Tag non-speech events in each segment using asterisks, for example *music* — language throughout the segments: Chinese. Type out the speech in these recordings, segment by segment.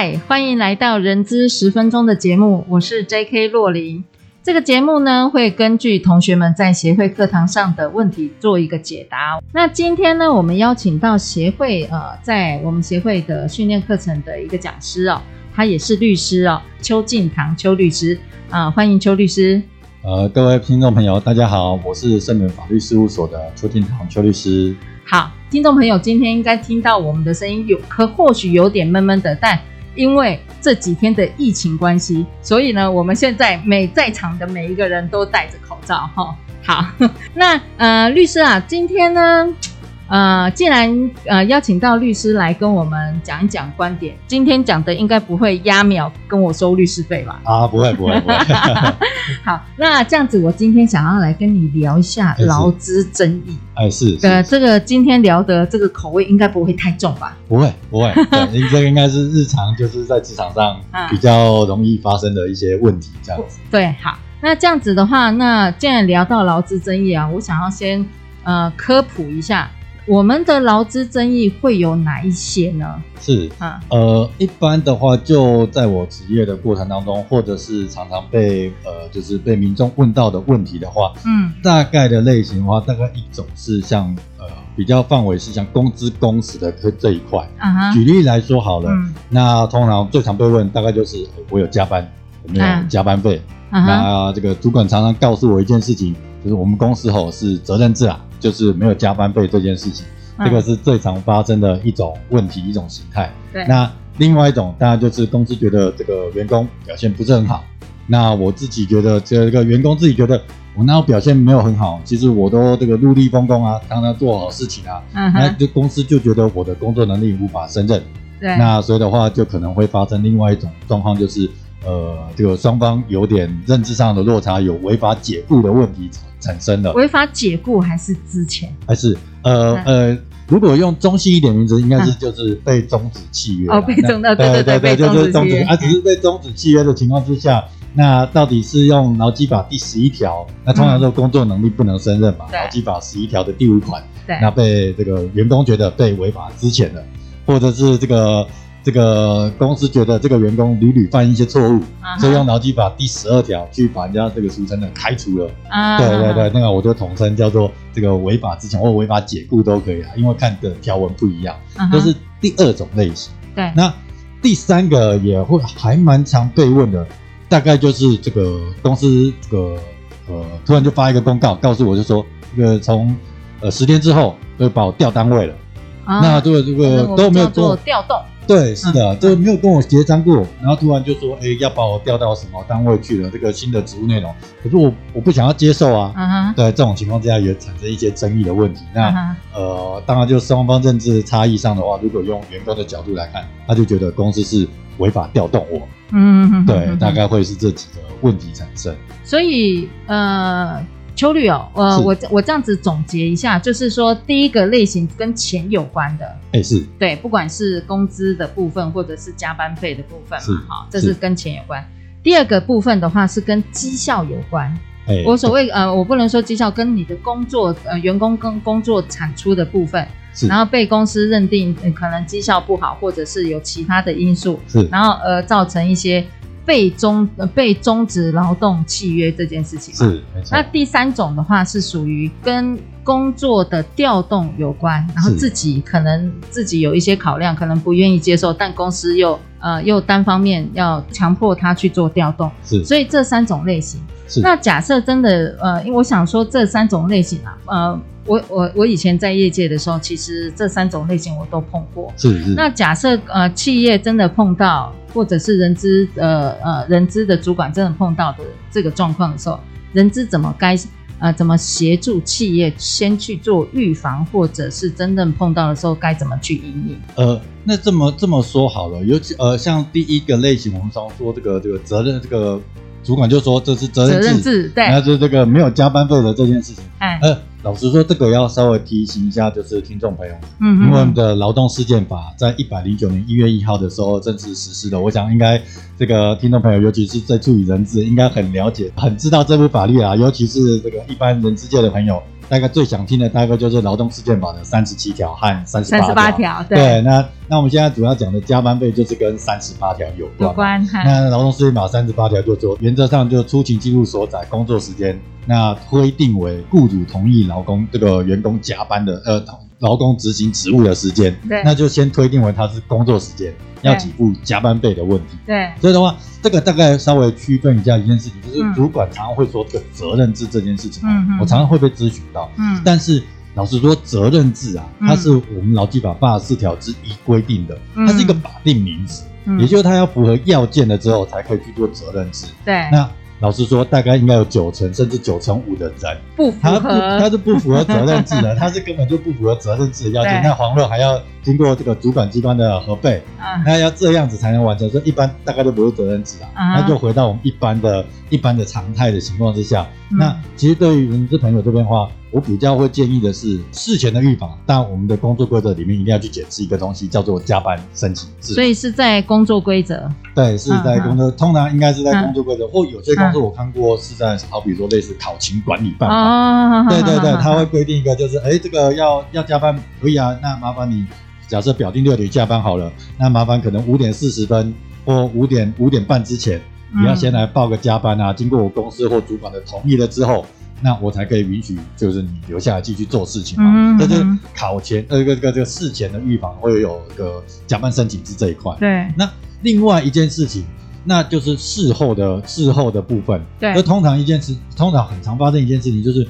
嗨，欢迎来到人资十分钟的节目，我是 J.K. 洛琳。这个节目呢，会根据同学们在协会课堂上的问题做一个解答。那今天呢，我们邀请到协会呃，在我们协会的训练课程的一个讲师哦，他也是律师哦，邱进堂邱律师啊、呃，欢迎邱律师。呃，各位听众朋友，大家好，我是盛伦法律事务所的邱进堂邱律师。好，听众朋友，今天应该听到我们的声音有，可或许有点闷闷的，但因为这几天的疫情关系，所以呢，我们现在每在场的每一个人都戴着口罩哈。好，*laughs* 那呃，律师啊，今天呢？呃，既然呃邀请到律师来跟我们讲一讲观点，今天讲的应该不会压秒跟我收律师费吧？啊，不会不会不会。*laughs* 好，那这样子，我今天想要来跟你聊一下劳资争议。哎，是。呃，这个今天聊的这个口味应该不会太重吧？不会不会，*laughs* 您这个应该是日常就是在职场上 *laughs* 比较容易发生的一些问题，这样子。对，好，那这样子的话，那既然聊到劳资争议啊，我想要先呃科普一下。我们的劳资争议会有哪一些呢？是啊，呃，一般的话，就在我职业的过程当中，或者是常常被呃，就是被民众问到的问题的话，嗯，大概的类型的话，大概一种是像呃，比较范围是像工资工时的这这一块。啊哈，举例来说好了，嗯，那通常最常被问，大概就是我有加班，有没有加班费？啊，那这个主管常常告诉我一件事情，就是我们公司吼是责任制啊。就是没有加班费这件事情，嗯，这个是最常发生的一种问题，一种形态。对，那另外一种当然就是公司觉得这个员工表现不是很好，那我自己觉得这个员工自己觉得我那表现没有很好，其实我都这个努力奉公啊，常常做好事情啊，嗯，那就公司就觉得我的工作能力无法胜任。对，那所以的话就可能会发生另外一种状况，就是呃，这个双方有点认知上的落差，有违法解雇的问题。产生了违法解雇还是之前？还是呃呃，如果用中性一点名字，应该是就是被终止契约哦，被终的对对对，就是终止啊，只是被终止契约的情况之下，那到底是用劳基法第十一条？那通常说工作能力不能胜任嘛，劳基法十一条的第五款，对，那被这个员工觉得被违法之前了，或者是这个。这个公司觉得这个员工屡屡犯一些错误，uh -huh. 所以用劳基法第十二条去把人家这个俗称的开除了。Uh -huh. 对对对，那个我就统称叫做这个违法之前或违法解雇都可以啊，因为看的条文不一样。这、uh -huh. 是第二种类型。对、uh 那第三个也会还蛮常被问的，大概就是这个公司这个呃突然就发一个公告，告诉我就说这个从呃十天之后就把我调单位了。Uh. 那这个这个都没有做调动。对，是的，这、嗯、个没有跟我协商过，然后突然就说，哎，要把我调到什么单位去了？这个新的职务内容，可是我我不想要接受啊。嗯、对，这种情况之下也产生一些争议的问题。那、嗯、呃，当然就双方认知差异上的话，如果用员工的角度来看，他就觉得公司是违法调动我。嗯，对，嗯、大概会是这几个问题产生。所以呃。邱律哦，呃，我我这样子总结一下，就是说，第一个类型跟钱有关的，哎、欸，是对，不管是工资的部分，或者是加班费的部分嘛，哈，这是跟钱有关。第二个部分的话是跟绩效有关。欸、我所谓呃，我不能说绩效，跟你的工作呃，员工跟工作产出的部分，然后被公司认定、呃、可能绩效不好，或者是有其他的因素，是，然后呃，造成一些。被终呃被终止劳动契约这件事情是没错。那第三种的话是属于跟工作的调动有关，然后自己可能自己有一些考量，可能不愿意接受，但公司又呃又单方面要强迫他去做调动，是。所以这三种类型，是。那假设真的呃，因为我想说这三种类型啊，呃。我我我以前在业界的时候，其实这三种类型我都碰过。是是。那假设呃企业真的碰到，或者是人资呃呃人资的主管真的碰到的这个状况的时候，人资怎么该呃，怎么协助企业先去做预防，或者是真正碰到的时候该怎么去应对？呃，那这么这么说好了，尤其呃，像第一个类型，我们常说这个这个责任，这个主管就说这是责任制，责任制对，那就是这个没有加班费的这件事情，哎，呃。老实说，这个要稍微提醒一下，就是听众朋友，嗯，因为我们的劳动事件法在一百零九年一月一号的时候正式实施的。我想，应该这个听众朋友，尤其是在处理人质，应该很了解、很知道这部法律啊。尤其是这个一般人质界的朋友，大概最想听的大概就是劳动事件法的三十七条和三十八条。对，对，那那我们现在主要讲的加班费就是跟三十八条有关。有关。那劳动事件法三十八条就说，原则上就出勤记录所载工作时间。那规定为雇主同意劳工这个员工加班的呃，劳工执行职务的时间，对，那就先推定为他是工作时间，要给付加班费的问题。对，所以的话，这个大概稍微区分一下一件事情，就是主管常常会说这个责任制这件事情，嗯，我常常会被咨询到，嗯，但是老实说，责任制啊，它是我们劳基法八十四条之一规定的，它是一个法定名词，也就是它要符合要件了之后才可以去做责任制。对，那。老实说，大概应该有九成甚至九成五的人不他他是不符合责任制的，*laughs* 他是根本就不符合责任制的要求。那黄肉还要经过这个主管机关的核备，那要这样子才能完成。所以一般大概都不是责任制啊，那就回到我们一般的、一般的常态的情况之下。那其实对于人资朋友这边的话。我比较会建议的是事前的预防，但我们的工作规则里面一定要去检视一个东西，叫做加班申请制。所以是在工作规则？对，是在工作，嗯、通常应该是在工作规则，嗯、或有些公司我看过是在，好比说类似考勤管理办法。哦，对对对，他会规定一个，就是哎，这个要要加班可以啊，那麻烦你，假设表定六点下班好了，那麻烦可能五点四十分或五点五点半之前，你要先来报个加班啊，经过我公司或主管的同意了之后。那我才可以允许，就是你留下来继续做事情嘛。这、嗯、是考前呃，这个这个事前的预防会有个假扮申请制这一块。对。那另外一件事情，那就是事后的事后的部分。对。那通常一件事，通常很常发生一件事情就是。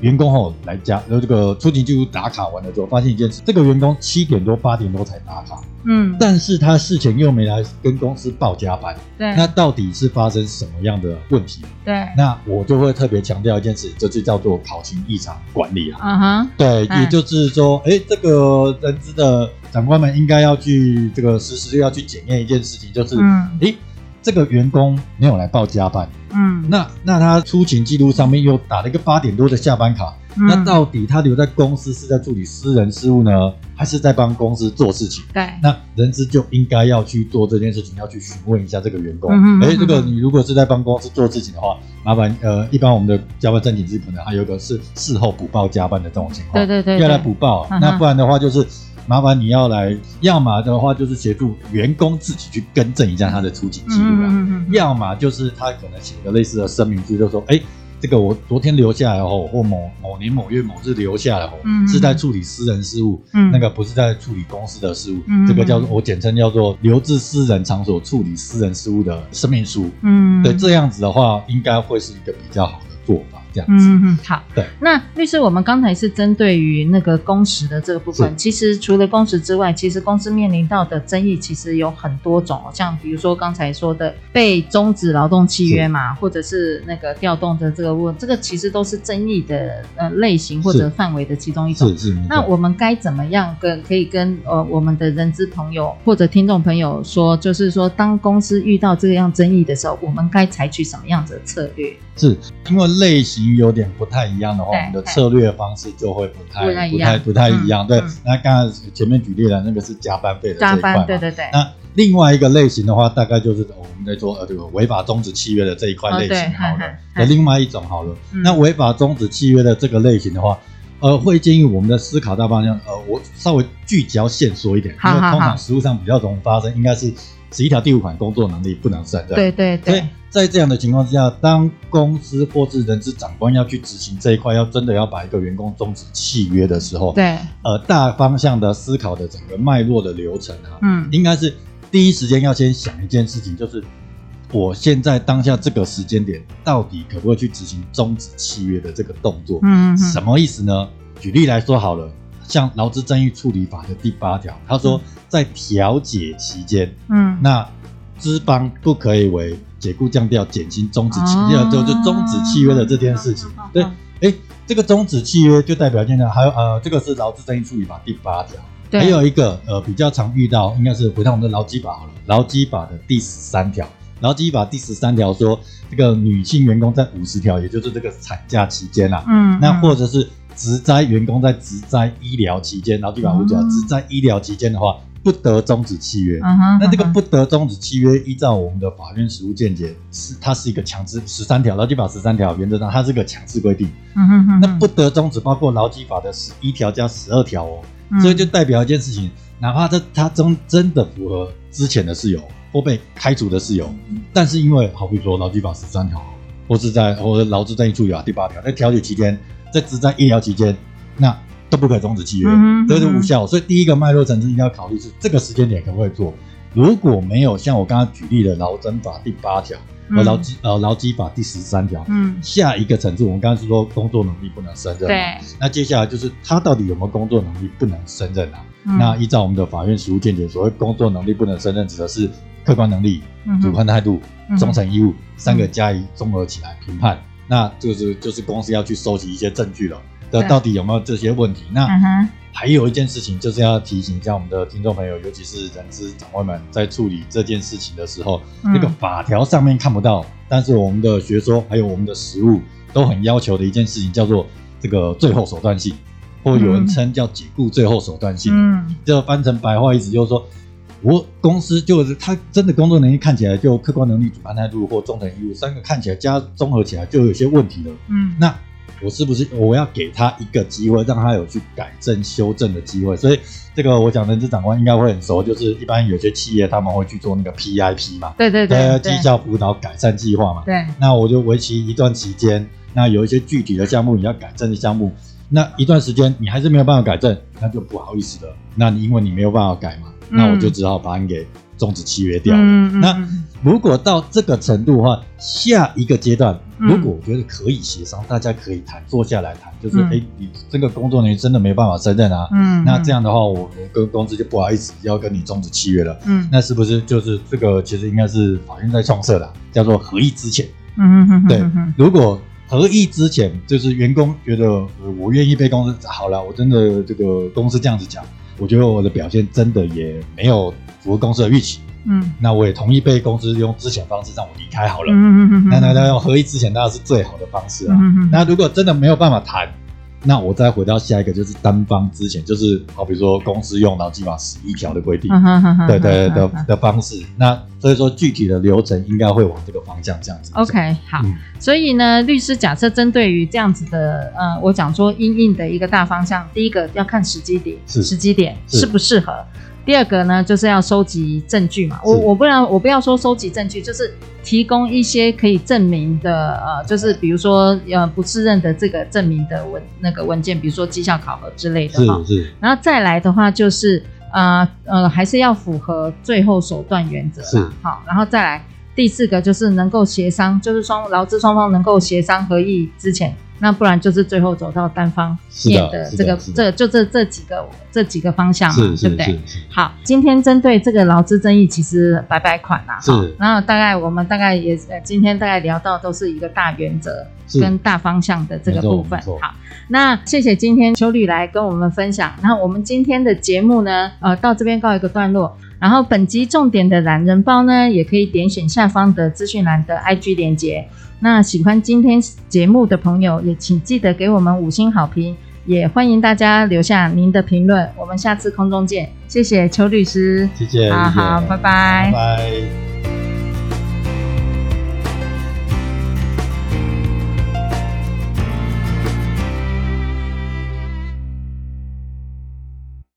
员工后来加，然后这个出勤记录打卡完了之后，发现一件事：这个员工七点多八点多才打卡，嗯，但是他事前又没来跟公司报加班，对，那到底是发生什么样的问题？对，那我就会特别强调一件事，就是叫做考勤异常管理啊，嗯哼，对，也就是说，哎，这个人资的长官们应该要去这个时时要去检验一件事情，就是，嗯，诶这个员工没有来报加班，嗯，那那他出勤记录上面又打了一个八点多的下班卡，嗯，那到底他留在公司是在处理私人事务呢，还是在帮公司做事情？对，那人资就应该要去做这件事情，要去询问一下这个员工。嗯，哎，这个你如果是在帮公司做事情的话，麻烦呃，一般我们的加班申请制可能还有一个是事后补报加班的这种情况，对对对，要来补报，嗯，那不然的话就是。麻烦你要来，要么的话就是协助员工自己去更正一下他的出勤记录啊，嗯嗯嗯、要么就是他可能写个类似的声明书，就说，哎、欸，这个我昨天留下来后，或某某年某月某日留下来后，嗯、是在处理私人事务，嗯、那个不是在处理公司的事务，嗯、这个叫做我简称叫做留置私人场所处理私人事务的声明书，嗯，对，这样子的话应该会是一个比较好的做法。嗯嗯，好。对，那律师，我们刚才是针对于那个工时的这个部分。其实除了工时之外，其实公司面临到的争议其实有很多种，像比如说刚才说的被终止劳动契约嘛，或者是那个调动的这个问，这个其实都是争议的呃类型或者范围的其中一种。是是。那我们该怎么样跟可以跟呃我们的人资朋友或者听众朋友说，就是说当公司遇到这样争议的时候，我们该采取什么样子的策略？是因为类型有点不太一样的话，我们的策略方式就会不太、不太、不太一样。对，那刚才前面举例了，那个是加班费的这一块，对对对。那另外一个类型的话，大概就是我们在做呃这个违法终止契约的这一块类型好了。那另外一种好了，那违法终止契约的这个类型的话，呃，会建议我们的思考大方向，呃，我稍微聚焦线索一点，因为通常实务上比较容易发生，应该是。十一条第五款，工作能力不能胜任。对对对。所以在这样的情况之下，当公司或是人事长官要去执行这一块，要真的要把一个员工终止契约的时候，对，呃，大方向的思考的整个脉络的流程啊，嗯，应该是第一时间要先想一件事情，就是我现在当下这个时间点，到底可不可以去执行终止契约的这个动作？嗯，什么意思呢？举例来说好了。像劳资争议处理法的第八条，他说在调解期间，嗯，那资方不可以为解雇降调、减薪终止契约，就就终止契约的这件事情。对，哎，这个终止契约就代表现在还有呃，这个是劳资争议处理法第八条，对还有一个呃比较常遇到，应该是回到我们的劳基法好了，劳基法的第十三条，劳基法第十三条说，这个女性员工在五十条，也就是这个产假期间啊，嗯，那或者是职灾员工在职灾医疗期间，劳基法五条职灾医疗期间的话。不得终止契约。嗯哼那这个不得终止契约，依照我们的法院实务见解，是它是一个强制十三条劳基法十三条原则上，它是一个强制规定。Uh huh, 那不得终止包括劳基法的十一条加十二条哦。Uh. 所以就代表一件事情，哪怕这它真真的符合之前的事由或被开除的事由，但是因为好比说劳基法十三条，或是在或者劳资争议处理法第八条，在调解期间，在职在医疗期间，那。都不可以终止契约，这是无效。所以第一个脉络层次一定要考虑是这个时间点可不可以做。如果没有像我刚刚举例的劳征法第八条和劳基呃劳基法第十三条，嗯，下一个层次我们刚刚是说工作能力不能胜任，对，那接下来就是他到底有没有工作能力不能胜任啊？那依照我们的法院实务见解，所谓工作能力不能胜任，指的是客观能力、主观态度、忠诚义务三个加以综合起来评判，那就是就是公司要去收集一些证据了。的到底有没有这些问题？那还有一件事情，就是要提醒一下我们的听众朋友，尤其是人资长官们，在处理这件事情的时候，那、嗯、个法条上面看不到，但是我们的学说还有我们的实务都很要求的一件事情，叫做这个最后手段性，或有人称叫解雇最后手段性。嗯，这翻成白话意思就是说，我公司就是他真的工作能力看起来就客观能力、主观态度或忠诚义务三个看起来加综合起来就有些问题了。嗯，那。我是不是我要给他一个机会，让他有去改正、修正的机会？所以这个我讲人资长官应该会很熟，就是一般有些企业他们会去做那个 PIP 嘛，对对对，绩效辅导改善计划嘛。对，那我就为期一段期间，那有一些具体的项目你要改正的项目，那一段时间你还是没有办法改正，那就不好意思了。那你因为你没有办法改嘛，嗯、那我就只好把你给终止契约掉了。那如果到这个程度的话，下一个阶段。如果我觉得可以协商，大家可以谈，坐下来谈，就是哎，你这个工作人员真的没办法胜任啊，嗯，那这样的话，我我跟公司就不好意思要跟你终止契约了，嗯，那是不是就是这个其实应该是法院在创设的，叫做合意之前，嗯嗯嗯，对，如果合意之前就是员工觉得我愿意被公司好了，我真的这个公司这样子讲，我觉得我的表现真的也没有符合公司的预期。嗯，那我也同意被公司用之前方式让我离开好了。嗯嗯嗯，那那那用合意之前当然是最好的方式啊。嗯嗯，那如果真的没有办法谈。那我再回到下一个，就是单方之前，就是好比说公司用劳基法十一条的规定，对对的的方式。那所以说具体的流程应该会往这个方向这样子。OK，好。嗯、所以呢，律师假设针对于这样子的，呃，我讲说阴应的一个大方向，第一个要看时机点，是时机点适不适合。第二个呢，就是要收集证据嘛。我我不然我不要说收集证据，就是提供一些可以证明的，呃，就是比如说呃不适任的这个证明的文那个文件，比如说绩效考核之类的哈。是是。然后再来的话，就是呃呃还是要符合最后手段原则。是。好，然后再来第四个就是能够协商，就是双劳资双方能够协商合意之前。那不然就是最后走到单方面的这个，这就这这几个这几个方向嘛，对不对？好，今天针对这个劳资争议，其实百百款啦，是。然后大概我们大概也呃，今天大概聊到都是一个大原则跟大方向的这个部分。好，那谢谢今天邱律来跟我们分享。然后我们今天的节目呢，呃，到这边告一个段落。然后本集重点的懒人包呢，也可以点选下方的资讯栏的 IG 连接。那喜欢今天节目的朋友，也请记得给我们五星好评，也欢迎大家留下您的评论。我们下次空中见，谢谢邱律师，谢谢，好好，拜拜，拜拜。